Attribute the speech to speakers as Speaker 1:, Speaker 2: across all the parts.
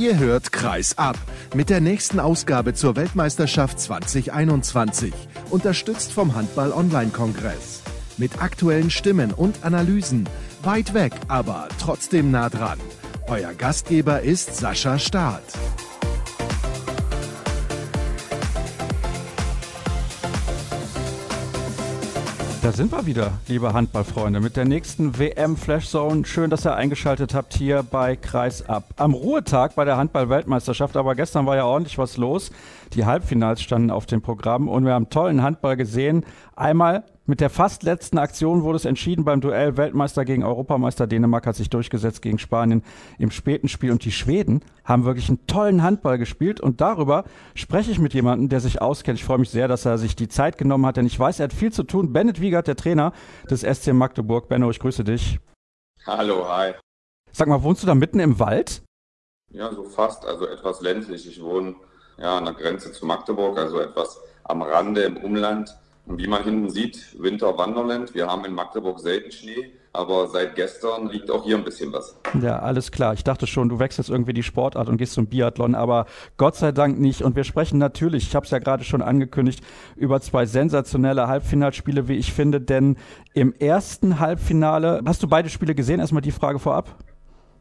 Speaker 1: Ihr hört Kreis ab mit der nächsten Ausgabe zur Weltmeisterschaft 2021, unterstützt vom Handball Online Kongress. Mit aktuellen Stimmen und Analysen, weit weg, aber trotzdem nah dran. Euer Gastgeber ist Sascha Staat.
Speaker 2: Da sind wir wieder, liebe Handballfreunde, mit der nächsten WM Flashzone. Schön, dass ihr eingeschaltet habt hier bei Kreis ab. Am Ruhetag bei der Handball-Weltmeisterschaft, aber gestern war ja ordentlich was los. Die Halbfinals standen auf dem Programm und wir haben tollen Handball gesehen. Einmal mit der fast letzten Aktion wurde es entschieden beim Duell Weltmeister gegen Europameister. Dänemark hat sich durchgesetzt gegen Spanien im späten Spiel und die Schweden haben wirklich einen tollen Handball gespielt und darüber spreche ich mit jemandem, der sich auskennt. Ich freue mich sehr, dass er sich die Zeit genommen hat, denn ich weiß, er hat viel zu tun. Bennett Wiegert, der Trainer des SC Magdeburg. Benno, ich grüße dich.
Speaker 3: Hallo, hi.
Speaker 2: Sag mal, wohnst du da mitten im Wald?
Speaker 3: Ja, so fast, also etwas ländlich. Ich wohne ja an der Grenze zu Magdeburg, also etwas am Rande im Umland. Und wie man hinten sieht, Winter Wanderland. Wir haben in Magdeburg selten Schnee, aber seit gestern liegt auch hier ein bisschen was.
Speaker 2: Ja, alles klar. Ich dachte schon, du wechselst irgendwie die Sportart und gehst zum Biathlon, aber Gott sei Dank nicht. Und wir sprechen natürlich, ich habe es ja gerade schon angekündigt, über zwei sensationelle Halbfinalspiele, wie ich finde. Denn im ersten Halbfinale, hast du beide Spiele gesehen? Erstmal die Frage vorab.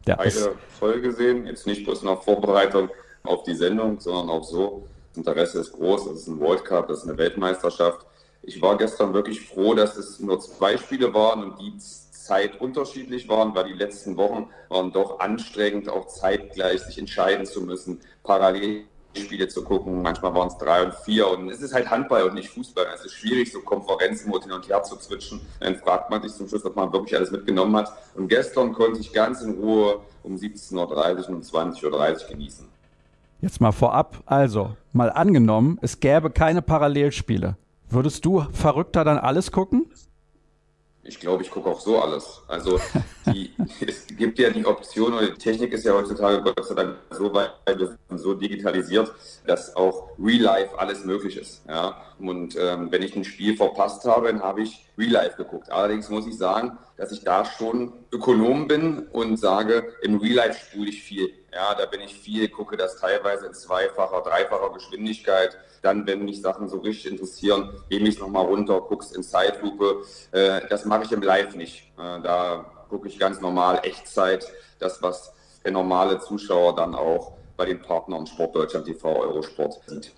Speaker 3: Ja, beide voll gesehen, jetzt nicht bloß noch Vorbereitung auf die Sendung, sondern auch so. Das Interesse ist groß, das ist ein World Cup, das ist eine Weltmeisterschaft ich war gestern wirklich froh, dass es nur zwei Spiele waren und die Zeit unterschiedlich waren, weil die letzten Wochen waren doch anstrengend, auch zeitgleich sich entscheiden zu müssen, parallel Spiele zu gucken. Manchmal waren es drei und vier und es ist halt Handball und nicht Fußball. Es ist schwierig, so Konferenzen hin und her zu zwitschen. Dann fragt man sich zum Schluss, ob man wirklich alles mitgenommen hat. Und gestern konnte ich ganz in Ruhe um 17.30 Uhr und 20.30 Uhr genießen.
Speaker 2: Jetzt mal vorab, also mal angenommen, es gäbe keine Parallelspiele. Würdest du verrückter dann alles gucken?
Speaker 3: Ich glaube, ich gucke auch so alles. Also die, es gibt ja die Option, und die Technik ist ja heutzutage Gott sei Dank so weit, so digitalisiert, dass auch Real Life alles möglich ist. Ja? Und ähm, wenn ich ein Spiel verpasst habe, dann habe ich Real Life geguckt. Allerdings muss ich sagen, dass ich da schon Ökonom bin und sage, im Real Life spule ich viel. Ja, da bin ich viel, gucke das teilweise in zweifacher, dreifacher Geschwindigkeit. Dann, wenn mich Sachen so richtig interessieren, nehme ich es nochmal runter, guck's in Zeitlupe. Äh, das mache ich im Live nicht. Äh, da gucke ich ganz normal Echtzeit, das, was der normale Zuschauer dann auch bei den Partnern Sportdeutschland TV Eurosport sieht.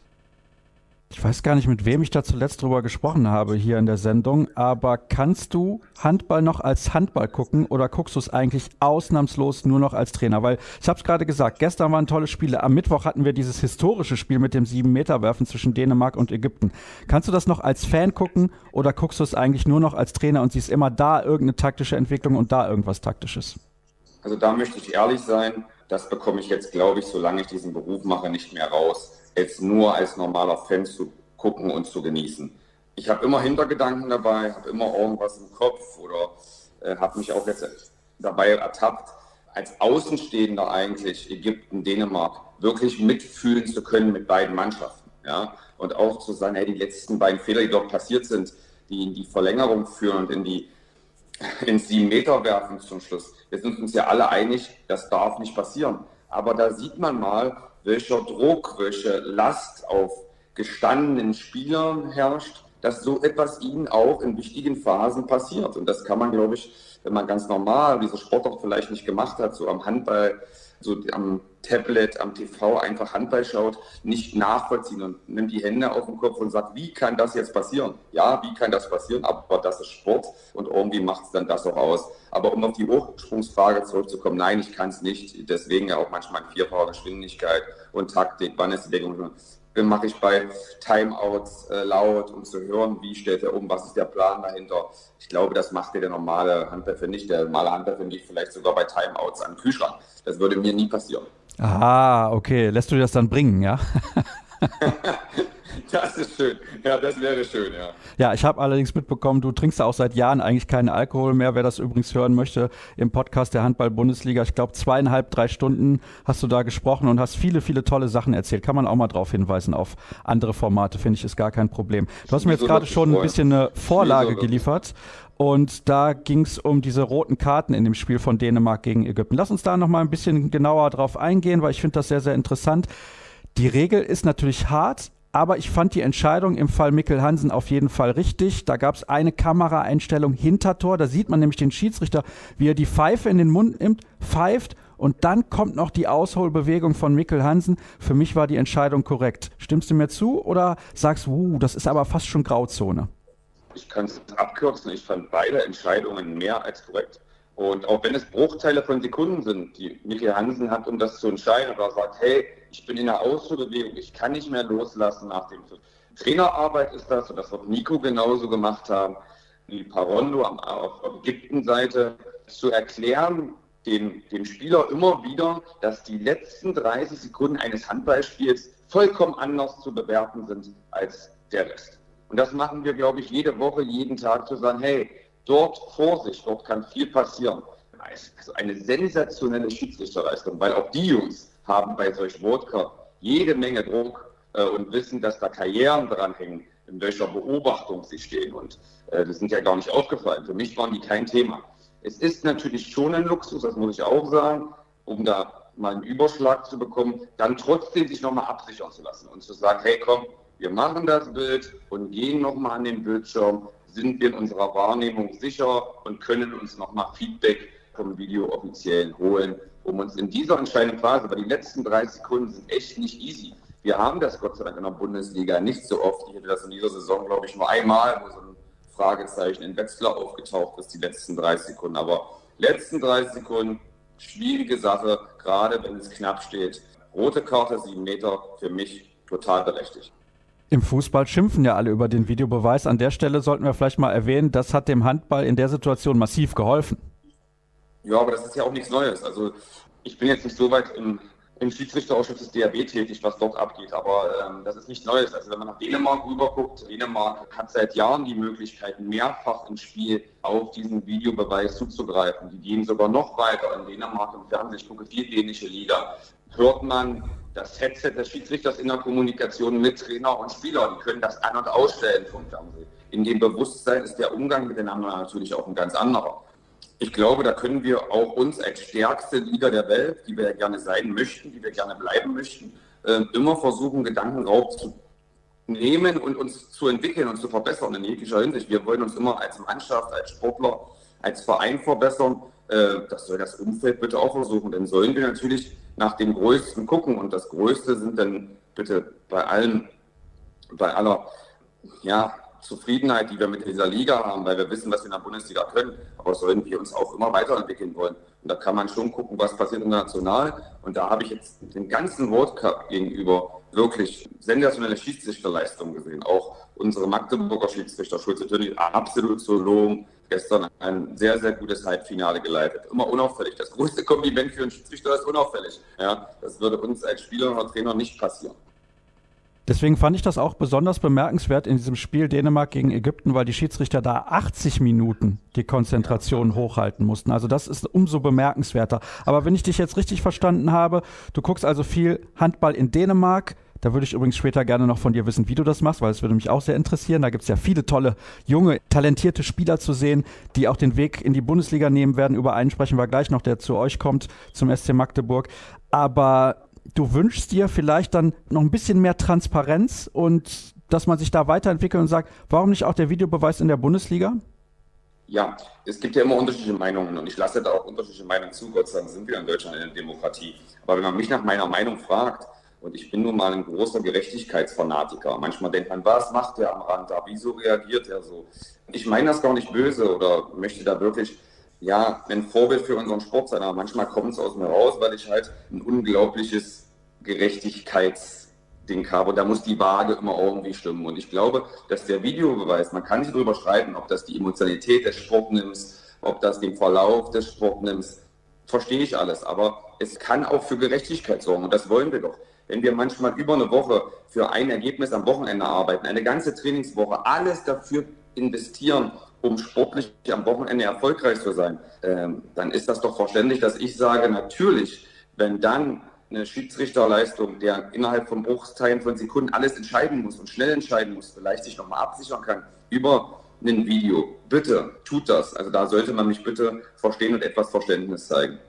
Speaker 2: Ich weiß gar nicht, mit wem ich da zuletzt drüber gesprochen habe hier in der Sendung, aber kannst du Handball noch als Handball gucken oder guckst du es eigentlich ausnahmslos nur noch als Trainer? Weil ich habe es gerade gesagt, gestern waren tolle Spiele. Am Mittwoch hatten wir dieses historische Spiel mit dem 7-Meter-Werfen zwischen Dänemark und Ägypten. Kannst du das noch als Fan gucken oder guckst du es eigentlich nur noch als Trainer und siehst immer da irgendeine taktische Entwicklung und da irgendwas Taktisches?
Speaker 3: Also da möchte ich ehrlich sein, das bekomme ich jetzt, glaube ich, solange ich diesen Beruf mache, nicht mehr raus jetzt nur als normaler Fan zu gucken und zu genießen. Ich habe immer Hintergedanken dabei, habe immer irgendwas im Kopf oder äh, habe mich auch jetzt dabei ertappt, als Außenstehender eigentlich Ägypten, Dänemark wirklich mitfühlen zu können mit beiden Mannschaften. Ja? Und auch zu sagen, hey, die letzten beiden Fehler, die dort passiert sind, die in die Verlängerung führen und in die ins sieben Meter werfen zum Schluss. Wir sind uns ja alle einig, das darf nicht passieren. Aber da sieht man mal, welcher Druck, welche Last auf gestandenen Spielern herrscht, dass so etwas ihnen auch in wichtigen Phasen passiert. Und das kann man, glaube ich, wenn man ganz normal diese Sportart vielleicht nicht gemacht hat, so am Handball, so am Tablet, am TV einfach Handball schaut, nicht nachvollziehen und nimmt die Hände auf den Kopf und sagt, wie kann das jetzt passieren? Ja, wie kann das passieren? Aber das ist Sport und irgendwie macht es dann das auch aus. Aber um auf die Hochsprungsfrage zurückzukommen, nein, ich kann es nicht. Deswegen ja auch manchmal vierfache Geschwindigkeit und Taktik, wann ist die Deckung mache ich bei Timeouts äh, laut, um zu hören, wie stellt er um, was ist der Plan dahinter. Ich glaube, das macht der normale Handwerfer nicht. Der normale Handwerfer nicht, vielleicht sogar bei Timeouts am Kühlschrank. Das würde mir nie passieren.
Speaker 2: Ah, okay. Lässt du dir das dann bringen, ja?
Speaker 3: Das ist schön. Ja, das wäre schön, ja.
Speaker 2: Ja, ich habe allerdings mitbekommen, du trinkst ja auch seit Jahren eigentlich keinen Alkohol mehr. Wer das übrigens hören möchte, im Podcast der Handball-Bundesliga, ich glaube zweieinhalb, drei Stunden hast du da gesprochen und hast viele, viele tolle Sachen erzählt. Kann man auch mal darauf hinweisen auf andere Formate, finde ich, ist gar kein Problem. Du hast mir jetzt gerade schon ein bisschen eine Vorlage geliefert. Und da ging es um diese roten Karten in dem Spiel von Dänemark gegen Ägypten. Lass uns da noch mal ein bisschen genauer drauf eingehen, weil ich finde das sehr, sehr interessant. Die Regel ist natürlich hart, aber ich fand die Entscheidung im Fall Mikkel Hansen auf jeden Fall richtig. Da gab es eine Kameraeinstellung hinter Tor. Da sieht man nämlich den Schiedsrichter, wie er die Pfeife in den Mund nimmt, pfeift und dann kommt noch die Ausholbewegung von Mikkel Hansen. Für mich war die Entscheidung korrekt. Stimmst du mir zu oder sagst du, das ist aber fast schon Grauzone?
Speaker 3: Ich kann es abkürzen. Ich fand beide Entscheidungen mehr als korrekt. Und auch wenn es Bruchteile von Sekunden sind, die Mikkel Hansen hat, um das zu entscheiden, oder sagt, hey, ich bin in der Ausholbewegung, ich kann nicht mehr loslassen nach dem Pfiff. Trainerarbeit ist das, und das wird Nico genauso gemacht haben, wie Parondo auf, auf Ägypten-Seite, zu erklären, dem, dem Spieler immer wieder, dass die letzten 30 Sekunden eines Handballspiels vollkommen anders zu bewerten sind als der Rest. Und das machen wir, glaube ich, jede Woche, jeden Tag zu sagen, hey, dort Vorsicht, dort kann viel passieren. Also eine sensationelle Schiedsrichterleistung, weil auch die Jungs haben bei solch Wodka jede Menge Druck äh, und wissen, dass da Karrieren dranhängen, in welcher Beobachtung sie stehen. Und äh, das sind ja gar nicht aufgefallen. Für mich waren die kein Thema. Es ist natürlich schon ein Luxus, das muss ich auch sagen, um da mal einen Überschlag zu bekommen, dann trotzdem sich nochmal absichern zu lassen und zu sagen, hey komm, wir machen das Bild und gehen nochmal an den Bildschirm, sind wir in unserer Wahrnehmung sicher und können uns nochmal Feedback vom Video offiziell holen, um uns in dieser entscheidenden Phase, weil die letzten drei Sekunden sind echt nicht easy. Wir haben das Gott sei Dank in der Bundesliga nicht so oft. Ich hätte das in dieser Saison, glaube ich, nur einmal, wo so ein Fragezeichen in Wetzlar aufgetaucht ist, die letzten 30 Sekunden. Aber letzten 30 Sekunden, schwierige Sache, gerade wenn es knapp steht. Rote Karte, sieben Meter, für mich total berechtigt.
Speaker 2: Im Fußball schimpfen ja alle über den Videobeweis. An der Stelle sollten wir vielleicht mal erwähnen, das hat dem Handball in der Situation massiv geholfen.
Speaker 3: Ja, aber das ist ja auch nichts Neues. Also ich bin jetzt nicht so weit im im Schiedsrichterausschuss des DRB tätig, was dort abgeht. Aber ähm, das ist nicht Neues. Also wenn man nach Dänemark rüberguckt, Dänemark hat seit Jahren die Möglichkeit, mehrfach im Spiel auf diesen Videobeweis zuzugreifen. Die gehen sogar noch weiter. In Dänemark im Fernsehen, ich gucke viel dänische Liga, hört man das Headset des Schiedsrichters in der Kommunikation mit Trainer und Spieler. Die können das an- und ausstellen vom Fernsehen. In dem Bewusstsein ist der Umgang miteinander natürlich auch ein ganz anderer. Ich glaube, da können wir auch uns als stärkste Liga der Welt, die wir ja gerne sein möchten, die wir gerne bleiben möchten, äh, immer versuchen, Gedankenraub zu nehmen und uns zu entwickeln und zu verbessern in jeglicher Hinsicht. Wir wollen uns immer als Mannschaft, als Sportler, als Verein verbessern. Äh, das soll das Umfeld bitte auch versuchen. Denn sollen wir natürlich nach dem Größten gucken. Und das Größte sind dann bitte bei allen, bei aller, ja, Zufriedenheit, die wir mit dieser Liga haben, weil wir wissen, was wir in der Bundesliga können. Aber sollen wir uns auch immer weiterentwickeln wollen. Und da kann man schon gucken, was passiert international. Und da habe ich jetzt den ganzen World Cup gegenüber wirklich sensationelle Schiedsrichterleistungen gesehen. Auch unsere Magdeburger Schiedsrichter, Schulze Tönny, absolut zu loben. Gestern ein sehr, sehr gutes Halbfinale geleitet. Immer unauffällig. Das größte Kompliment für einen Schiedsrichter ist unauffällig. Ja, das würde uns als Spieler oder Trainer nicht passieren.
Speaker 2: Deswegen fand ich das auch besonders bemerkenswert in diesem Spiel Dänemark gegen Ägypten, weil die Schiedsrichter da 80 Minuten die Konzentration hochhalten mussten. Also das ist umso bemerkenswerter. Aber wenn ich dich jetzt richtig verstanden habe, du guckst also viel Handball in Dänemark. Da würde ich übrigens später gerne noch von dir wissen, wie du das machst, weil es würde mich auch sehr interessieren. Da gibt es ja viele tolle, junge, talentierte Spieler zu sehen, die auch den Weg in die Bundesliga nehmen werden. Über einen sprechen wir gleich noch, der zu euch kommt, zum SC Magdeburg. Aber du wünschst dir vielleicht dann noch ein bisschen mehr Transparenz und dass man sich da weiterentwickelt und sagt, warum nicht auch der Videobeweis in der Bundesliga?
Speaker 3: Ja, es gibt ja immer unterschiedliche Meinungen und ich lasse da auch unterschiedliche Meinungen zu. Gott sei Dank sind wir in Deutschland in der Demokratie. Aber wenn man mich nach meiner Meinung fragt, und ich bin nun mal ein großer Gerechtigkeitsfanatiker, manchmal denkt man, was macht der am Rand da? Wieso reagiert er so? Ich meine das gar nicht böse oder möchte da wirklich ja, ein Vorbild für unseren Sport sein. Aber manchmal kommt es aus mir raus, weil ich halt ein unglaubliches Gerechtigkeitsding habe. Und da muss die Waage immer irgendwie stimmen. Und ich glaube, dass der Videobeweis, man kann sich darüber streiten, ob das die Emotionalität des Sportnimmst, ob das den Verlauf des Sportnimmst, verstehe ich alles. Aber es kann auch für Gerechtigkeit sorgen. Und das wollen wir doch. wenn wir manchmal über eine Woche für ein Ergebnis am Wochenende arbeiten, eine ganze Trainingswoche, alles dafür investieren, um sportlich am Wochenende erfolgreich zu sein, ähm, dann ist das doch verständlich, dass ich sage, natürlich, wenn dann eine Schiedsrichterleistung, der innerhalb von Bruchteilen von Sekunden alles entscheiden muss und schnell entscheiden muss, vielleicht sich nochmal absichern kann über ein Video. Bitte tut das. Also da sollte man mich bitte verstehen und etwas Verständnis zeigen.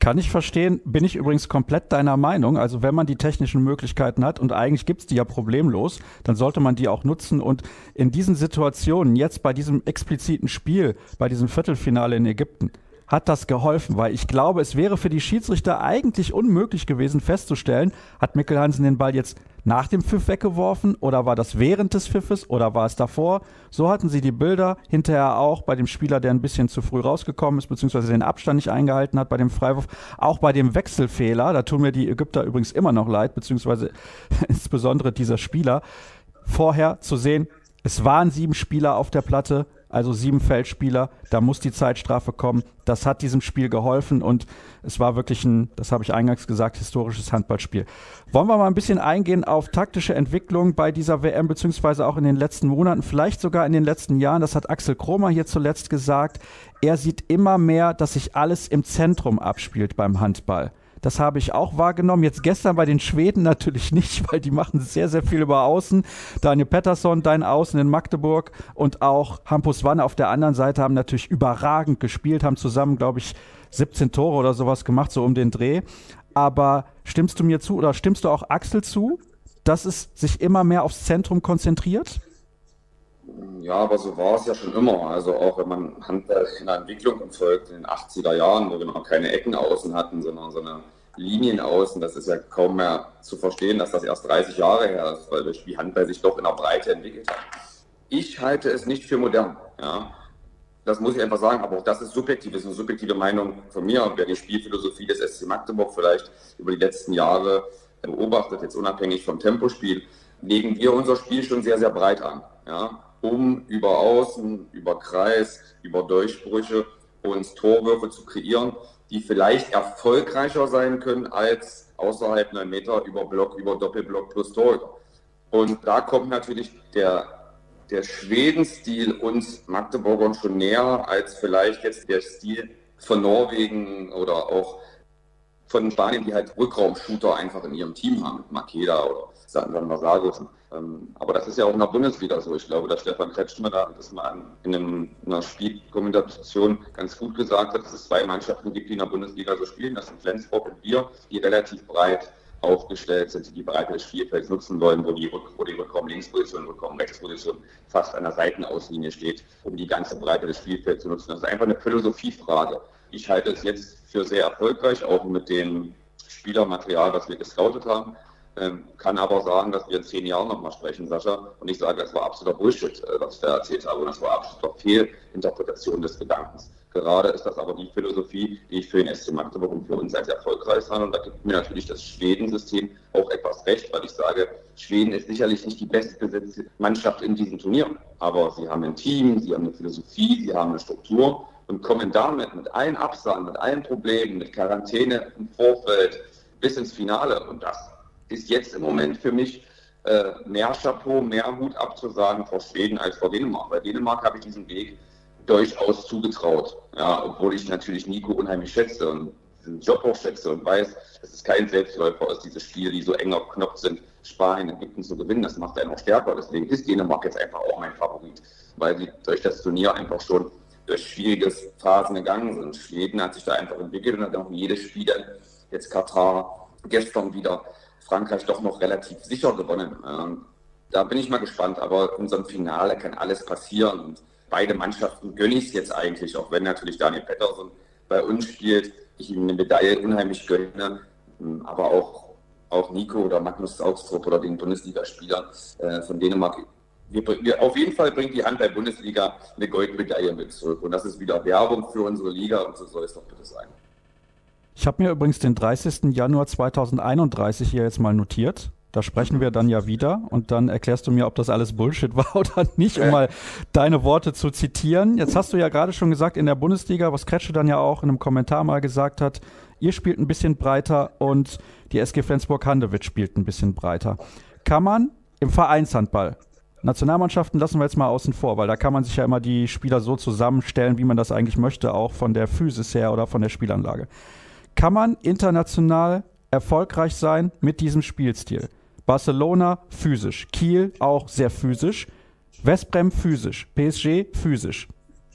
Speaker 2: Kann ich verstehen, bin ich übrigens komplett deiner Meinung. Also wenn man die technischen Möglichkeiten hat und eigentlich gibt's die ja problemlos, dann sollte man die auch nutzen. Und in diesen Situationen, jetzt bei diesem expliziten Spiel, bei diesem Viertelfinale in Ägypten, hat das geholfen, weil ich glaube, es wäre für die Schiedsrichter eigentlich unmöglich gewesen festzustellen, hat Mikkel Hansen den Ball jetzt nach dem Pfiff weggeworfen oder war das während des Pfiffes oder war es davor? So hatten sie die Bilder hinterher auch bei dem Spieler, der ein bisschen zu früh rausgekommen ist, beziehungsweise den Abstand nicht eingehalten hat bei dem Freiwurf, auch bei dem Wechselfehler, da tun mir die Ägypter übrigens immer noch leid, beziehungsweise insbesondere dieser Spieler, vorher zu sehen, es waren sieben Spieler auf der Platte, also sieben Feldspieler, da muss die Zeitstrafe kommen. Das hat diesem Spiel geholfen und es war wirklich ein, das habe ich eingangs gesagt, historisches Handballspiel. Wollen wir mal ein bisschen eingehen auf taktische Entwicklung bei dieser WM, beziehungsweise auch in den letzten Monaten, vielleicht sogar in den letzten Jahren. Das hat Axel Kromer hier zuletzt gesagt. Er sieht immer mehr, dass sich alles im Zentrum abspielt beim Handball. Das habe ich auch wahrgenommen. Jetzt gestern bei den Schweden natürlich nicht, weil die machen sehr, sehr viel über Außen. Daniel Pettersson, dein Außen in Magdeburg und auch Hampus Wanne auf der anderen Seite haben natürlich überragend gespielt, haben zusammen, glaube ich, 17 Tore oder sowas gemacht, so um den Dreh. Aber stimmst du mir zu oder stimmst du auch Axel zu, dass es sich immer mehr aufs Zentrum konzentriert?
Speaker 3: Ja, aber so war es ja schon immer. Also auch wenn man Handball in der Entwicklung verfolgt, in den 80er Jahren, wo wir noch keine Ecken außen hatten, sondern so eine Linien außen, das ist ja kaum mehr zu verstehen, dass das erst 30 Jahre her ist, weil das Spiel Handball sich doch in der Breite entwickelt hat. Ich halte es nicht für modern. Ja. Das muss ich einfach sagen, aber auch das ist subjektiv, das ist eine subjektive Meinung von mir. Wer die Spielphilosophie des SC Magdeburg vielleicht über die letzten Jahre beobachtet, jetzt unabhängig vom Tempospiel, legen wir unser Spiel schon sehr, sehr breit an. Ja um über Außen, über Kreis, über Durchbrüche uns Torwürfe zu kreieren, die vielleicht erfolgreicher sein können als außerhalb einer Meter über Block, über Doppelblock plus Torhüter. Und da kommt natürlich der, der Schweden-Stil uns Magdeburgern schon näher als vielleicht jetzt der Stil von Norwegen oder auch von Spanien, die halt Rückraumshooter einfach in ihrem Team haben, Makeda oder Sandran Vasago. Ähm, aber das ist ja auch in der Bundesliga so. Ich glaube, dass Stefan Kretschmer da das mal in, einer Spielkommunikation ganz gut gesagt hat, dass es zwei Mannschaften gibt, die in der Bundesliga so spielen. Das sind Flensburg und wir, die relativ breit aufgestellt sind, die die Breite des Spielfelds nutzen wollen, wo die, wo die Rückraum-Linksposition, Rückraum-Rechtsposition fast an der Seitenauslinie steht, um die ganze Breite des Spielfelds zu nutzen. Das ist einfach eine Philosophiefrage. Ich halte es jetzt für sehr erfolgreich, auch mit dem Spielermaterial, was wir gescoutet haben. Ähm, kann aber sagen, dass wir in zehn Jahren nochmal sprechen, Sascha. Und ich sage, das war absoluter Bullshit, äh, was ich da erzählt habe. Und das war absoluter Fehlinterpretation des Gedankens. Gerade ist das aber die Philosophie, die ich für den SC Magdeburg und für uns als erfolgreich habe. Und da gibt mir natürlich das Schweden-System auch etwas recht, weil ich sage, Schweden ist sicherlich nicht die bestbesetzte Mannschaft in diesem Turnier. Aber sie haben ein Team, sie haben eine Philosophie, sie haben eine Struktur und kommen damit mit allen Absagen, mit allen Problemen, mit Quarantäne im Vorfeld bis ins Finale. Und das ist jetzt im Moment für mich äh, mehr Chapeau, mehr Hut abzusagen vor Schweden als vor Dänemark. Bei Dänemark habe ich diesen Weg durchaus zugetraut. Ja, obwohl ich natürlich Nico unheimlich schätze und diesen Job auch schätze und weiß, es ist kein Selbstläufer aus dieses Spiel, die so enger Knopf sind, Spanien, Ägypten zu gewinnen. Das macht einen auch stärker. Deswegen ist Dänemark jetzt einfach auch mein Favorit, weil sie durch das Turnier einfach schon durch schwierige Phasen gegangen sind. Schweden hat sich da einfach entwickelt und hat auch jedes Spiel, jetzt Katar, gestern wieder Frankreich doch noch relativ sicher gewonnen. Ähm, da bin ich mal gespannt, aber in unserem Finale kann alles passieren und beide Mannschaften gönne ich es jetzt eigentlich, auch wenn natürlich Daniel Pettersson bei uns spielt, ich ihm eine Medaille unheimlich gönne, ähm, aber auch, auch Nico oder Magnus Saugstrup oder den Bundesligaspielern äh, von Dänemark. Wir, wir, auf jeden Fall bringt die Handball-Bundesliga eine Goldmedaille mit zurück und das ist wieder Werbung für unsere Liga und so soll es doch bitte sein.
Speaker 2: Ich habe mir übrigens den 30. Januar 2031 hier jetzt mal notiert. Da sprechen wir dann ja wieder und dann erklärst du mir, ob das alles Bullshit war oder nicht, um mal deine Worte zu zitieren. Jetzt hast du ja gerade schon gesagt, in der Bundesliga, was Kretsche dann ja auch in einem Kommentar mal gesagt hat, ihr spielt ein bisschen breiter und die SG Flensburg-Handewitt spielt ein bisschen breiter. Kann man im Vereinshandball Nationalmannschaften lassen wir jetzt mal außen vor, weil da kann man sich ja immer die Spieler so zusammenstellen, wie man das eigentlich möchte, auch von der Physis her oder von der Spielanlage. Kann man international erfolgreich sein mit diesem Spielstil? Barcelona physisch, Kiel auch sehr physisch, Westbrem physisch, PSG physisch.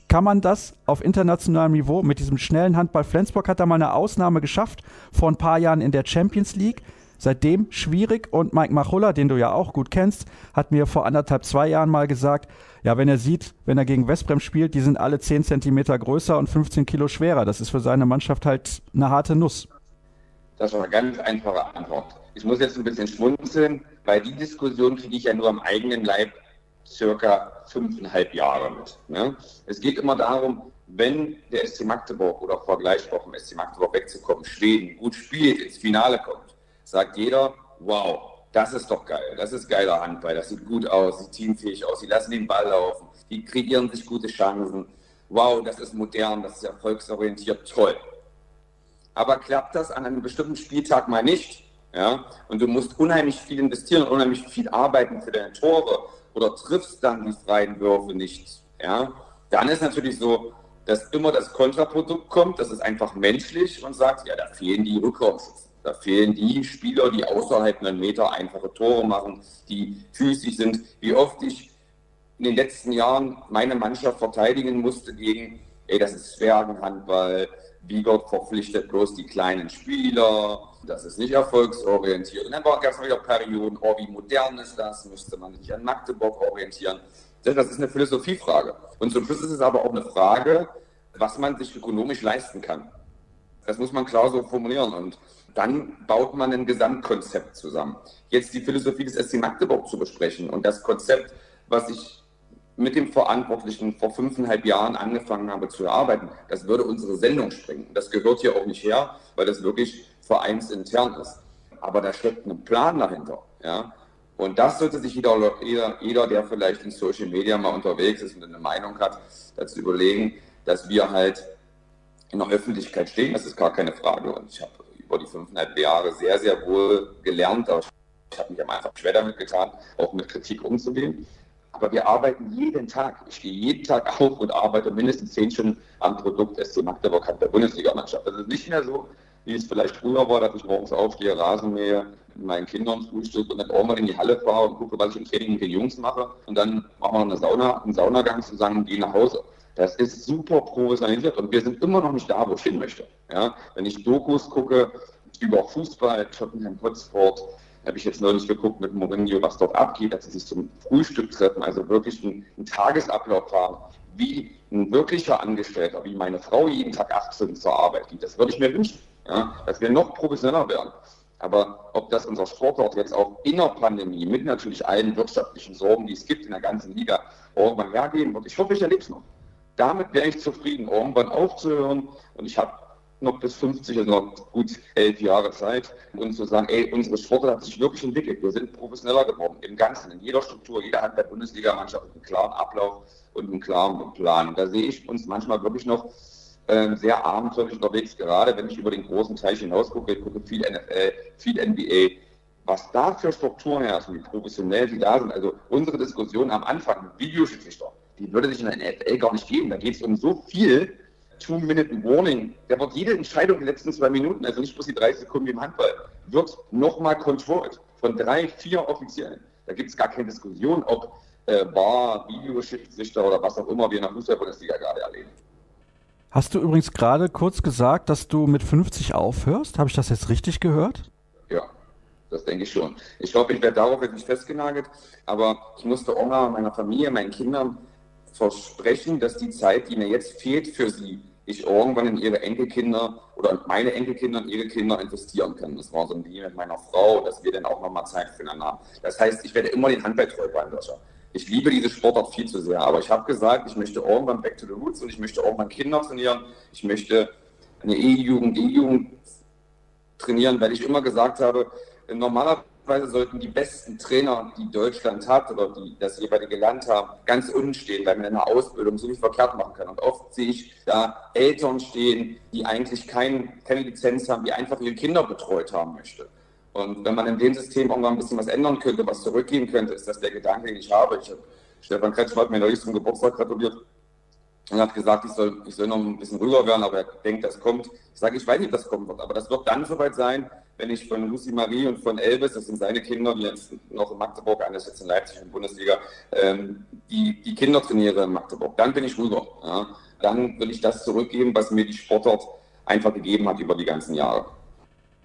Speaker 2: Kann man das auf internationalem Niveau mit diesem schnellen Handball? Flensburg hat da mal eine Ausnahme geschafft vor ein paar Jahren in der Champions League. Seitdem schwierig und Mike Machulla, den du ja auch gut kennst, hat mir vor anderthalb, zwei Jahren mal gesagt, ja, wenn er sieht, wenn er gegen Westbrem spielt, die sind alle 10 Zentimeter größer und 15 Kilo schwerer. Das ist für seine Mannschaft halt eine harte Nuss.
Speaker 3: Das ist eine ganz einfache Antwort. Ich muss jetzt ein bisschen schmunzeln, weil die Diskussion kriege ich ja nur am eigenen Leib circa fünfeinhalb Jahre mit. Ne? Es geht immer darum, wenn der SC Magdeburg oder vergleichbar vom SC Magdeburg wegzukommen, Schweden gut spielt, ins Finale kommt, sagt jeder, wow, das ist doch geil, das ist geiler Handball, das sieht gut aus, sieht teamfähig aus, sie lassen den Ball laufen, die kreieren sich gute Chancen, wow, das ist modern, das ist erfolgsorientiert, toll. Aber klappt das an einem bestimmten Spieltag mal nicht, ja, und du musst unheimlich viel investieren unheimlich viel arbeiten für deine Tore oder triffst dann die freien Würfe nicht, ja, dann ist natürlich so, dass immer das Kontraprodukt kommt, das ist einfach menschlich und sagt, ja, da fehlen die Rückraumschützen. Da fehlen die Spieler, die außerhalb einen Meter einfache Tore machen, die physisch sind. Wie oft ich in den letzten Jahren meine Mannschaft verteidigen musste gegen, ey, das ist Zwergenhandball, Gott verpflichtet bloß die kleinen Spieler, das ist nicht erfolgsorientiert. Und dann gab es wieder Perioden, oh, wie modern ist das, müsste man sich an Magdeburg orientieren. Das ist eine Philosophiefrage. Und zum Schluss ist es aber auch eine Frage, was man sich ökonomisch leisten kann. Das muss man klar so formulieren. Und dann baut man ein Gesamtkonzept zusammen. Jetzt die Philosophie des SC Magdeburg zu besprechen und das Konzept, was ich mit dem Verantwortlichen vor fünfeinhalb Jahren angefangen habe zu erarbeiten, das würde unsere Sendung sprengen. Das gehört hier auch nicht her, weil das wirklich vereinsintern ist. Aber da steckt ein Plan dahinter. Ja? Und das sollte sich jeder, jeder, jeder, der vielleicht in Social Media mal unterwegs ist und eine Meinung hat, dazu überlegen, dass wir halt in der Öffentlichkeit stehen. Das ist gar keine Frage. Und ich habe über die fünfeinhalb Jahre sehr, sehr wohl gelernt. Ich habe mich am Anfang schwer damit getan, auch mit Kritik umzugehen. Aber wir arbeiten jeden Tag. Ich gehe jeden Tag auf und arbeite mindestens zehn Stunden am Produkt SC Magdeburg hat der Bundesligamannschaft. Ist nicht mehr so, wie es vielleicht früher war, dass ich morgens aufstehe, Rasenmähe, mit meinen Kindern Frühstück und dann auch mal in die Halle fahre und gucke, was ich im Training mit den Jungs mache. Und dann machen wir eine Sauna, einen Saunagang zusammen und gehen nach Hause. Das ist super professionalisiert und wir sind immer noch nicht da, wo ich hin möchte. Ja? Wenn ich Dokus gucke über Fußball, Tottenham Hotspur, habe ich jetzt neulich geguckt mit Mourinho, was dort abgeht, dass sie sich zum Frühstück treffen, also wirklich einen, Tagesablauf haben, wie ein wirklicher Angestellter, wie meine Frau jeden Tag 18 zur Arbeit geht. Das würde ich mir wünschen, ja? dass wir noch professioneller werden. Aber ob das unser Sportort jetzt auch in der Pandemie mit natürlich allen wirtschaftlichen Sorgen, die es gibt in der ganzen Liga, irgendwann hergehen wird, ich hoffe, ich erlebe es noch damit wäre ich zufrieden, irgendwann aufzuhören. Und ich habe noch bis 50, also noch gut elf Jahre Zeit, um zu sagen, ey, unsere Sportler hat sich wirklich entwickelt. Wir sind professioneller geworden, im Ganzen, in jeder Struktur. Jeder hat der Bundesligamannschaft einen klaren Ablauf und einen klaren Plan. Und da sehe ich uns manchmal wirklich noch äh, sehr abenteuerlich unterwegs, gerade wenn ich über den großen Teich hinaus gucke. Ich gucke viel NFL, viel NBA. Was da für Strukturen herrschen, wie professionell sie da sind. Also unsere Diskussion am Anfang, Videoschiedsrichter, die würde sich in der NFL gar nicht geben. Da geht es um so viel. Two-Minute-Warning. Da wird jede Entscheidung in den letzten zwei Minuten, also nicht bloß die 30 Sekunden wie im Handball, wird nochmal controlled von drei, vier Offiziellen. Da gibt es gar keine Diskussion, ob äh, Bar, Videoschiedsrichter oder was auch immer wir in der Fußball-Bundesliga gerade erleben.
Speaker 2: Hast du übrigens gerade kurz gesagt, dass du mit 50 aufhörst? Habe ich das jetzt richtig gehört?
Speaker 3: Ja, das denke ich schon. Ich glaube, ich werde darauf jetzt nicht festgenagelt, aber ich musste Oma, meiner Familie, meinen Kindern versprechen, dass die Zeit, die mir jetzt fehlt für sie, ich irgendwann in ihre Enkelkinder oder meine Enkelkinder und ihre Kinder investieren kann. Das war so ein Deal mit meiner Frau, dass wir dann auch nochmal Zeit füreinander haben. Das heißt, ich werde immer den Handball treu bleiben, Sascha. Ich liebe diese Sportart viel zu sehr, aber ich habe gesagt, ich möchte irgendwann back to the roots und ich möchte irgendwann Kinder trainieren. Ich möchte eine E-Jugend, E-Jugend trainieren, weil ich immer gesagt habe, normalerweise Normalerweise sollten die besten Trainer, die Deutschland hat oder die das jeweilige Land haben, ganz unten stehen, weil man in der Ausbildung so nicht verkehrt machen kann. Und oft sehe ich da Eltern stehen, die eigentlich kein, keine Lizenz haben, die einfach ihre Kinder betreut haben möchte. Und wenn man in dem System irgendwann ein bisschen was ändern könnte, was zurückgehen könnte, ist das der Gedanke, den ich habe. Ich habe Stefan Kretschmer hat mir neulich zum Geburtstag gratuliert und hat gesagt, ich soll, ich soll noch ein bisschen rüber werden, aber er denkt, das kommt. Ich sage, ich weiß nicht, ob das kommen wird, aber das wird dann soweit sein, wenn ich von Lucy Marie und von Elvis, das sind seine Kinder, die jetzt noch in Magdeburg, einer ist jetzt in Leipzig in der Bundesliga, ähm, die, die Kinder trainiere in Magdeburg, dann bin ich rüber. Ja. Dann will ich das zurückgeben, was mir die Sportart einfach gegeben hat über die ganzen Jahre.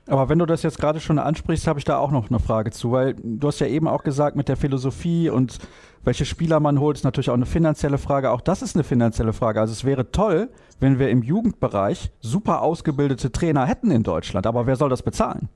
Speaker 2: Aber wenn du das jetzt gerade schon ansprichst, habe ich da auch noch eine Frage zu, weil du hast ja eben auch gesagt, mit der Philosophie und welche Spieler man holt, ist natürlich auch eine finanzielle Frage. Auch das ist eine finanzielle Frage. Also es wäre toll, wenn wir im Jugendbereich super ausgebildete Trainer hätten in Deutschland. Aber wer soll das bezahlen?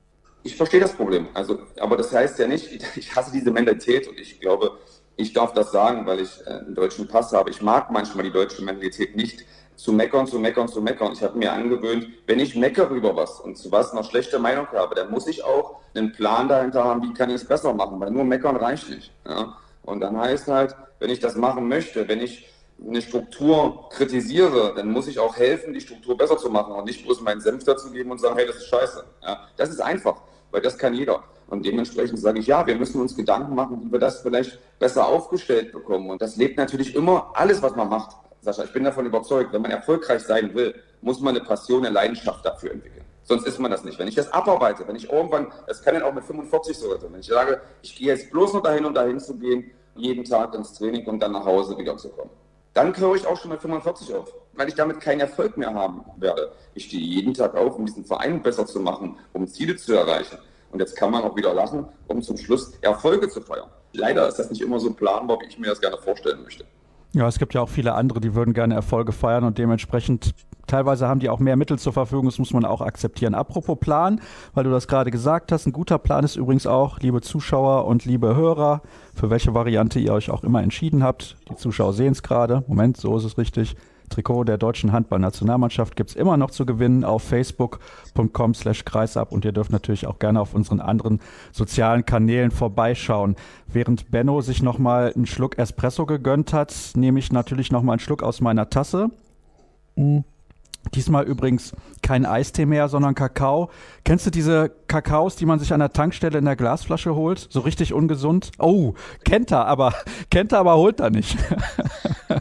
Speaker 3: Ich verstehe das Problem. Also, aber das heißt ja nicht, ich hasse diese Mentalität und ich glaube, ich darf das sagen, weil ich einen deutschen Pass habe. Ich mag manchmal die deutsche Mentalität nicht zu meckern, zu meckern, zu meckern. Ich habe mir angewöhnt, wenn ich meckere über was und zu was noch schlechte Meinung habe, dann muss ich auch einen Plan dahinter haben, wie kann ich es besser machen, weil nur meckern reicht nicht. Ja? Und dann heißt halt, wenn ich das machen möchte, wenn ich eine Struktur kritisiere, dann muss ich auch helfen, die Struktur besser zu machen und nicht bloß meinen Senf dazu geben und sagen, hey, das ist scheiße. Ja? Das ist einfach, weil das kann jeder. Und dementsprechend sage ich, ja, wir müssen uns Gedanken machen, wie wir das vielleicht besser aufgestellt bekommen. Und das lebt natürlich immer alles, was man macht. Sascha, ich bin davon überzeugt, wenn man erfolgreich sein will, muss man eine Passion, eine Leidenschaft dafür entwickeln. Sonst ist man das nicht. Wenn ich das abarbeite, wenn ich irgendwann, das kann dann auch mit 45 so sein, wenn ich sage, ich gehe jetzt bloß nur dahin, um dahin zu gehen, jeden Tag ins Training und dann nach Hause wiederzukommen. Dann höre ich auch schon mit 45 auf, weil ich damit keinen Erfolg mehr haben werde. Ich stehe jeden Tag auf, um diesen Verein besser zu machen, um Ziele zu erreichen. Und jetzt kann man auch wieder lachen, um zum Schluss Erfolge zu feiern. Leider ist das nicht immer so planbar, wie ich mir das gerne vorstellen möchte.
Speaker 2: Ja, es gibt ja auch viele andere, die würden gerne Erfolge feiern und dementsprechend teilweise haben die auch mehr Mittel zur Verfügung, das muss man auch akzeptieren. Apropos Plan, weil du das gerade gesagt hast, ein guter Plan ist übrigens auch, liebe Zuschauer und liebe Hörer, für welche Variante ihr euch auch immer entschieden habt. Die Zuschauer sehen es gerade. Moment, so ist es richtig. Trikot der deutschen Handballnationalmannschaft gibt es immer noch zu gewinnen auf facebook.com slash kreisab und ihr dürft natürlich auch gerne auf unseren anderen sozialen Kanälen vorbeischauen. Während Benno sich nochmal einen Schluck Espresso gegönnt hat, nehme ich natürlich nochmal einen Schluck aus meiner Tasse. Mhm. Diesmal übrigens kein Eistee mehr, sondern Kakao. Kennst du diese Kakaos, die man sich an der Tankstelle in der Glasflasche holt? So richtig ungesund? Oh, kennt er, aber kennt er, aber holt er nicht.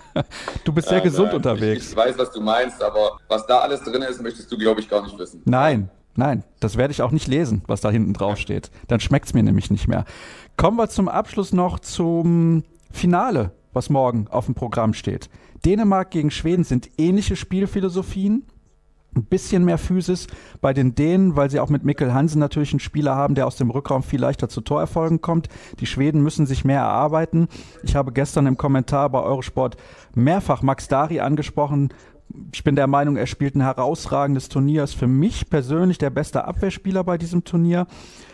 Speaker 2: du bist sehr ja, gesund nein, unterwegs.
Speaker 3: Ich, ich, weiß, was du meinst, aber was da alles drin ist, möchtest du, glaube ich, gar nicht wissen.
Speaker 2: Nein, nein, das werde ich auch nicht lesen, was da hinten drauf steht. Dann schmeckt es mir nämlich nicht mehr. Kommen wir zum Abschluss noch zum Finale, was morgen auf dem Programm steht. Dänemark gegen Schweden sind ähnliche Spielphilosophien. Ein bisschen mehr Physis bei den Dänen, weil sie auch mit Mikkel Hansen natürlich einen Spieler haben, der aus dem Rückraum viel leichter zu Torerfolgen kommt. Die Schweden müssen sich mehr erarbeiten. Ich habe gestern im Kommentar bei Eurosport mehrfach Max Dari angesprochen. Ich bin der Meinung, er spielt ein herausragendes Turnier. Ist für mich persönlich der beste Abwehrspieler bei diesem Turnier.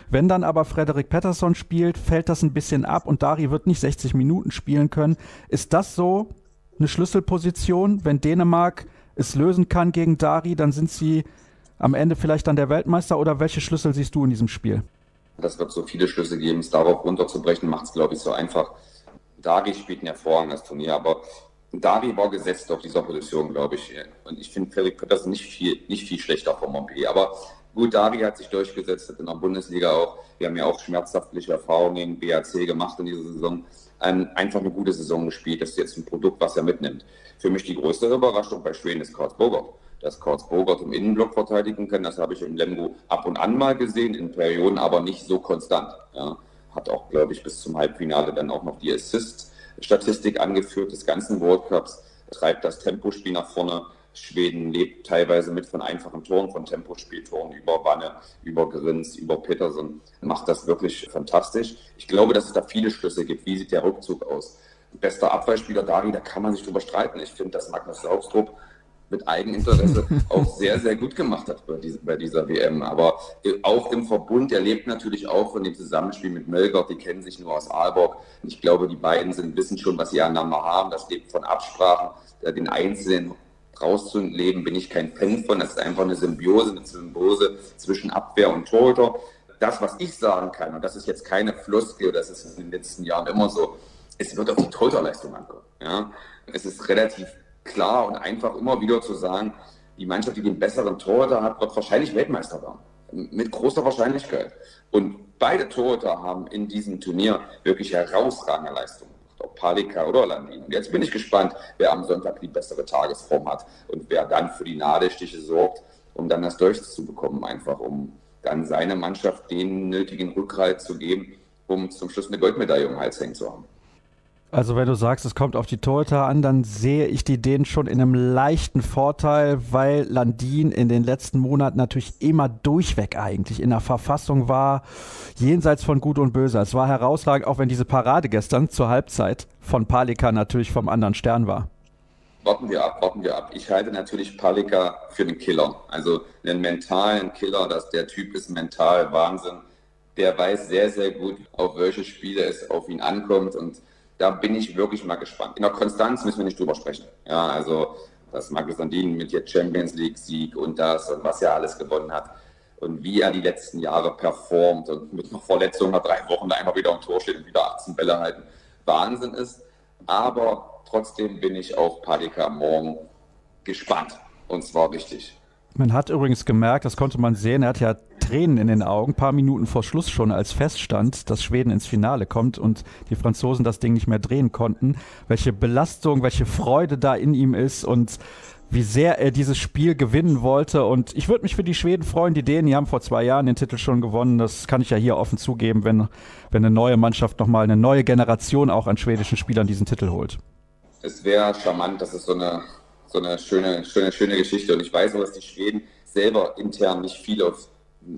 Speaker 2: Wenn dann aber Frederik Pettersson spielt, fällt das ein bisschen ab und Dari wird nicht 60 Minuten spielen können. Ist das so eine Schlüsselposition. Wenn Dänemark es lösen kann gegen Dari, dann sind sie am Ende vielleicht dann der Weltmeister oder welche Schlüssel siehst du in diesem Spiel?
Speaker 3: Das wird so viele Schlüssel geben, es darauf runterzubrechen, macht es, glaube ich, so einfach. Dari spielt ein hervorragendes Turnier, aber Dari war gesetzt auf dieser Position, glaube ich. Und ich finde Frederik Pettersen nicht viel, nicht viel schlechter vom Montpellier. Aber gut, Dari hat sich durchgesetzt, in der Bundesliga auch. Wir haben ja auch schmerzhaftliche Erfahrungen gegen BAC gemacht in dieser Saison ähm, einfach eine gute Saison gespielt. Das ist jetzt ein Produkt, was er mitnimmt. Für mich die größte Überraschung bei Schweden ist Karls Bogart. Dass Karls Bogart im Innenblock verteidigen kann, das habe ich im Lemgo ab und an mal gesehen, in Perioden aber nicht so konstant. Ja. Hat auch, glaube ich, bis zum Halbfinale dann auch noch die Assist-Statistik angeführt des ganzen World Cups, treibt das Tempospiel nach vorne Schweden lebt teilweise mit von einfachen Toren, von Tempospieltoren über Wanne, über Grins, über Petersen. Macht das wirklich fantastisch. Ich glaube, dass es da viele Schlüsse gibt. Wie sieht der Rückzug aus? Bester Abwehrspieler Dari, da kann man sich drüber streiten. Ich finde, dass Magnus Saugstrup mit Eigeninteresse auch sehr, sehr gut gemacht hat bei dieser, bei dieser WM. Aber auch im Verbund, er lebt natürlich auch von dem Zusammenspiel mit Mölgert, die kennen sich nur aus Aalborg. Ich glaube, die beiden sind, wissen schon, was sie aneinander haben. Das lebt von Absprachen, den Einzelnen rauszuleben, bin ich kein Fan von. Das ist einfach eine Symbiose, eine Symbiose zwischen Abwehr und Torhüter. das, was ich sagen kann, und das ist jetzt keine Floskel, das ist in den letzten Jahren immer so, es wird auf die Torhüterleistung ankommen. Ja? Es ist relativ klar und einfach immer wieder zu sagen, die Mannschaft, die den besseren Torhüter hat, wird wahrscheinlich Weltmeister werden. Mit großer Wahrscheinlichkeit. Und beide Torhüter haben in diesem Turnier wirklich herausragende Leistungen Palika oder Landin. Und jetzt bin ich gespannt, wer am Sonntag die bessere Tagesform hat und wer dann für die Nadelstiche sorgt, um dann das durchzubekommen, einfach um dann seine Mannschaft den nötigen Rückhalt zu geben, um zum Schluss eine Goldmedaille um den Hals hängen zu haben.
Speaker 2: Also wenn du sagst, es kommt auf die Torhüter an, dann sehe ich die denen schon in einem leichten Vorteil, weil Landin in den letzten Monaten natürlich immer durchweg eigentlich in der Verfassung war, jenseits von Gut und Böse. Es war herausragend, auch wenn diese Parade gestern zur Halbzeit von Palika natürlich vom anderen Stern war.
Speaker 3: Warten wir ab, warten wir ab. Ich halte natürlich Palika für einen Killer. Also einen mentalen Killer, dass der Typ ist mental Wahnsinn. Der weiß sehr, sehr gut, auf welche Spiele es auf ihn ankommt und da bin ich wirklich mal gespannt. In der Konstanz müssen wir nicht drüber sprechen. Ja, also, dass Markus Sandin mit der Champions League Sieg und das und was er alles gewonnen hat und wie er die letzten Jahre performt und mit einer Verletzung nach drei Wochen da einmal wieder am Tor steht und wieder 18 Bälle halten. Wahnsinn ist. Aber trotzdem bin ich auf Padika morgen gespannt. Und zwar richtig.
Speaker 2: Man hat übrigens gemerkt, das konnte man sehen, er hat ja Tränen in den Augen, paar Minuten vor Schluss schon, als feststand, dass Schweden ins Finale kommt und die Franzosen das Ding nicht mehr drehen konnten. Welche Belastung, welche Freude da in ihm ist und wie sehr er dieses Spiel gewinnen wollte. Und ich würde mich für die Schweden freuen. Die Dänen, die haben vor zwei Jahren den Titel schon gewonnen. Das kann ich ja hier offen zugeben, wenn, wenn eine neue Mannschaft nochmal, eine neue Generation auch an schwedischen Spielern diesen Titel holt.
Speaker 3: Es wäre charmant, das ist so eine, so eine schöne, schöne, schöne Geschichte. Und ich weiß auch, dass die Schweden selber intern nicht viel auf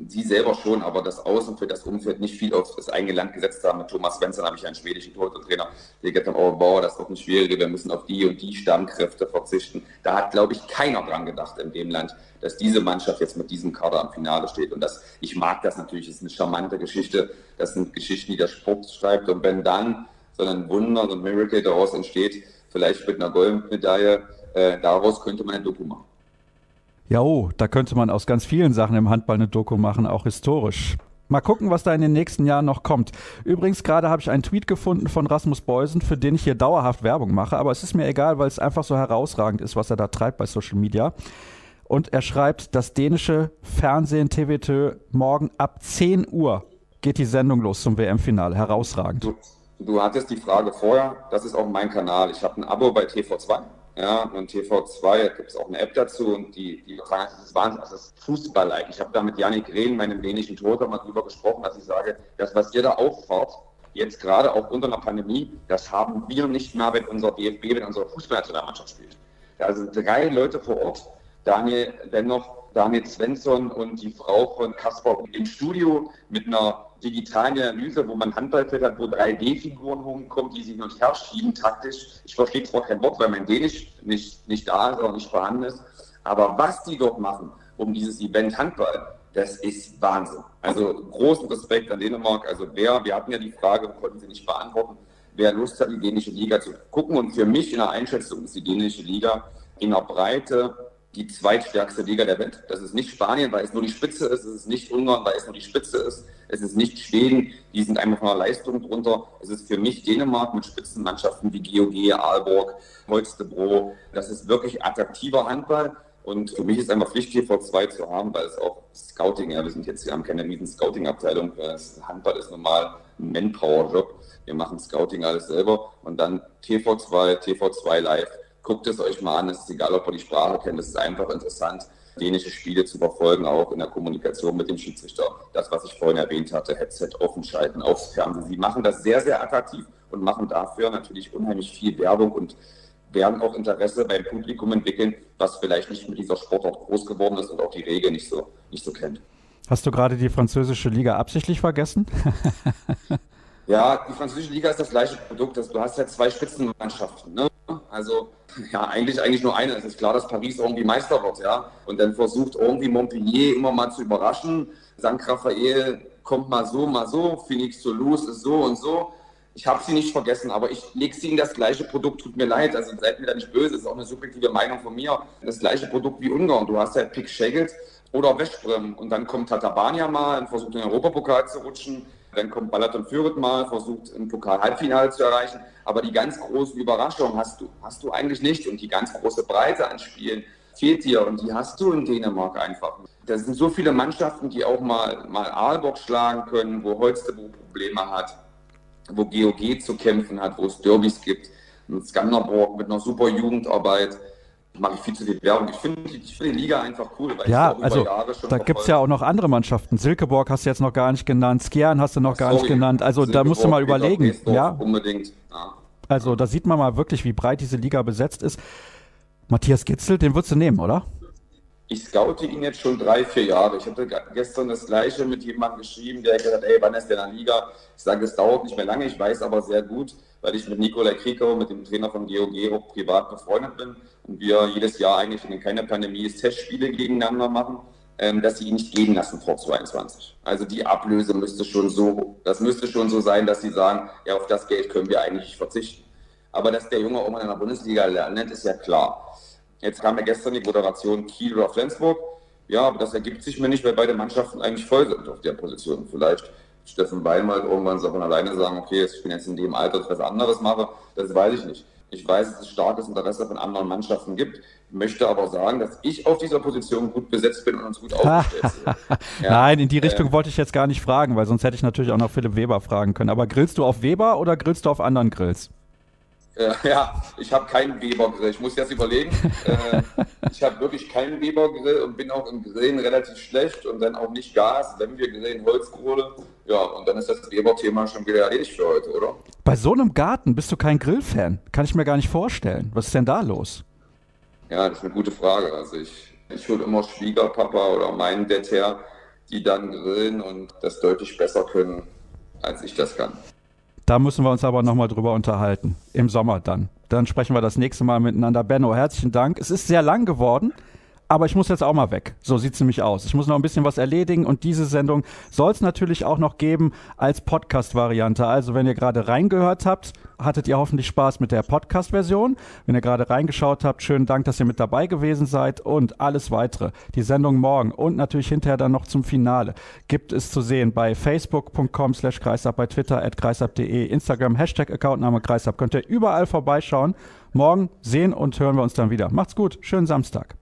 Speaker 3: sie selber schon, aber das Außen für das Umfeld nicht viel auf das eigene Land gesetzt haben. Mit Thomas Svensson habe ich einen schwedischen Torhüter-Trainer, der gesagt hat, oh wow, das ist doch ein schwieriger, wir müssen auf die und die Stammkräfte verzichten. Da hat, glaube ich, keiner dran gedacht in dem Land, dass diese Mannschaft jetzt mit diesem Kader am Finale steht. Und das, ich mag das natürlich, das ist eine charmante Geschichte. Das sind Geschichten, die der Sport schreibt. Und wenn dann so ein Wunder, so ein Miracle daraus entsteht, vielleicht mit einer Goldmedaille, äh, daraus könnte man ein Doku machen.
Speaker 2: Ja, oh, da könnte man aus ganz vielen Sachen im Handball eine Doku machen, auch historisch. Mal gucken, was da in den nächsten Jahren noch kommt. Übrigens, gerade habe ich einen Tweet gefunden von Rasmus Beusen, für den ich hier dauerhaft Werbung mache, aber es ist mir egal, weil es einfach so herausragend ist, was er da treibt bei Social Media. Und er schreibt, das dänische Fernsehen TVT morgen ab 10 Uhr geht die Sendung los zum WM-Finale. Herausragend.
Speaker 3: Du, du hattest die Frage vorher, das ist auch mein Kanal. Ich habe ein Abo bei TV2 ja, und TV2 gibt es auch eine App dazu und die, die das ist Wahnsinn, das ist Fußball-like. Ich habe da mit Janik Rehn, meinem dänischen Torhüter, mal drüber gesprochen, dass ich sage, das, was ihr da auffahrt, jetzt gerade auch unter einer Pandemie, das haben wir nicht mehr, wenn unser DFB, wenn unsere Fußballnationalmannschaft spielt. Da sind drei Leute vor Ort, Daniel dennoch Daniel Svensson und die Frau von Kaspar im Studio mit einer digitalen Analyse, wo man Handballfeld hat, wo 3D-Figuren hochkommen, die sich hin und her schieben taktisch. Ich verstehe zwar kein Wort, weil mein Dänisch nicht, nicht da ist oder nicht vorhanden ist, aber was die dort machen, um dieses Event Handball, das ist Wahnsinn. Also großen Respekt an Dänemark. Also wer, wir hatten ja die Frage, konnten sie nicht beantworten, wer Lust hat, die dänische Liga zu gucken. Und für mich in der Einschätzung ist die dänische Liga in der Breite die zweitstärkste Liga der Welt. Das ist nicht Spanien, weil es nur die Spitze ist. Es ist nicht Ungarn, weil es nur die Spitze ist. Es ist nicht Schweden, die sind einfach von der Leistung drunter. Es ist für mich Dänemark mit Spitzenmannschaften wie GOG, Aalborg, Holstebro. Das ist wirklich attraktiver Handball. Und für mich ist einfach Pflicht, TV2 zu haben, weil es auch Scouting, ja, wir sind jetzt, wir haben keine riesen Scouting-Abteilung. Handball ist normal ein Manpower-Job. Wir machen Scouting alles selber. Und dann TV2, TV2 Live guckt es euch mal an. Es ist egal, ob ihr die Sprache kennt. Es ist einfach interessant, dänische Spiele zu verfolgen, auch in der Kommunikation mit dem Schiedsrichter. Das, was ich vorhin erwähnt hatte, Headset offen schalten aufs Fernsehen. Sie machen das sehr, sehr attraktiv und machen dafür natürlich unheimlich viel Werbung und werden auch Interesse beim Publikum entwickeln, was vielleicht nicht mit dieser Sportart groß geworden ist und auch die Regeln nicht so, nicht so kennt.
Speaker 2: Hast du gerade die französische Liga absichtlich vergessen?
Speaker 3: ja, die französische Liga ist das gleiche Produkt. Du hast ja zwei Spitzenmannschaften. Ne? Also ja, eigentlich, eigentlich nur eine. Es ist klar, dass Paris irgendwie Meister wird, ja. Und dann versucht irgendwie Montpellier immer mal zu überraschen. St. Raphael kommt mal so, mal so. Phoenix Toulouse ist so und so. Ich habe sie nicht vergessen, aber ich lege sie in das gleiche Produkt. Tut mir leid, also seid mir da nicht böse, ist auch eine subjektive Meinung von mir. Das gleiche Produkt wie Ungarn. Du hast halt Pick Schegels oder Westbrem und dann kommt Tatabania mal und versucht den Europapokal zu rutschen. Dann kommt Balaton Führet mal, versucht im Pokal Halbfinale zu erreichen. Aber die ganz großen Überraschungen hast du, hast du eigentlich nicht. Und die ganz große Breite an Spielen fehlt dir. Und die hast du in Dänemark einfach. Da sind so viele Mannschaften, die auch mal, mal Aalborg schlagen können, wo Holstebro Probleme hat wo GOG zu kämpfen hat, wo es Derbys gibt, mit Skanderborg, mit einer super Jugendarbeit. Mache ich viel zu viel Werbung. Ich finde ich find die Liga einfach cool,
Speaker 2: weil ja, ich also, da gibt es ja auch noch andere Mannschaften. Silkeborg hast du jetzt noch gar nicht genannt, Skjern hast du noch Ach, gar sorry. nicht genannt. Also Silkeborg, da musst du mal überlegen. Ja?
Speaker 3: Unbedingt. Ja.
Speaker 2: Also da sieht man mal wirklich, wie breit diese Liga besetzt ist. Matthias Gitzel, den würdest du nehmen, oder?
Speaker 3: ich scoute ihn jetzt schon drei, vier Jahre. Ich hatte gestern das Gleiche mit jemandem geschrieben, der gesagt hat, ey, wann ist der in der Liga? Ich sage, es dauert nicht mehr lange. Ich weiß aber sehr gut, weil ich mit Nikolai Krieger, mit dem Trainer von GOG, auch privat befreundet bin und wir jedes Jahr eigentlich, wenn keine Pandemie ist, Testspiele gegeneinander machen, ähm, dass sie ihn nicht gehen lassen vor 22. Also die Ablöse müsste schon so, das müsste schon so sein, dass sie sagen, ja, auf das Geld können wir eigentlich verzichten. Aber dass der Junge auch mal in der Bundesliga lernt, ist ja klar. Jetzt kam ja gestern die Moderation Kiel oder Flensburg. Ja, aber das ergibt sich mir nicht, weil beide Mannschaften eigentlich voll sind auf der Position. Vielleicht Steffen Bein mal irgendwann so von alleine sagen, okay, ich bin jetzt in dem Alter, dass ich was anderes mache. Das weiß ich nicht. Ich weiß, dass es starkes Interesse von anderen Mannschaften gibt, möchte aber sagen, dass ich auf dieser Position gut besetzt bin und uns gut aufgestellt.
Speaker 2: Ja, Nein, in die Richtung äh, wollte ich jetzt gar nicht fragen, weil sonst hätte ich natürlich auch noch Philipp Weber fragen können. Aber grillst du auf Weber oder grillst du auf anderen Grills?
Speaker 3: Äh, ja, ich habe keinen Weber-Grill. Ich muss jetzt überlegen. äh, ich habe wirklich keinen Weber-Grill und bin auch im Grillen relativ schlecht und dann auch nicht Gas. Wenn wir grillen, Holzkohle. Ja, und dann ist das Weber-Thema schon wieder erledigt für heute, oder?
Speaker 2: Bei so einem Garten bist du kein Grillfan. Kann ich mir gar nicht vorstellen. Was ist denn da los?
Speaker 3: Ja, das ist eine gute Frage. Also ich, ich hole immer Schwiegerpapa oder meinen Dad her, die dann grillen und das deutlich besser können, als ich das kann.
Speaker 2: Da müssen wir uns aber nochmal drüber unterhalten. Im Sommer dann. Dann sprechen wir das nächste Mal miteinander. Benno, herzlichen Dank. Es ist sehr lang geworden aber ich muss jetzt auch mal weg. So sieht es nämlich aus. Ich muss noch ein bisschen was erledigen und diese Sendung soll es natürlich auch noch geben als Podcast-Variante. Also wenn ihr gerade reingehört habt, hattet ihr hoffentlich Spaß mit der Podcast-Version. Wenn ihr gerade reingeschaut habt, schönen Dank, dass ihr mit dabei gewesen seid und alles weitere. Die Sendung morgen und natürlich hinterher dann noch zum Finale gibt es zu sehen bei facebook.com slash kreisab, bei twitter at kreisab.de, Instagram, Hashtag Accountname kreisab. Könnt ihr überall vorbeischauen. Morgen sehen und hören wir uns dann wieder. Macht's gut. Schönen Samstag.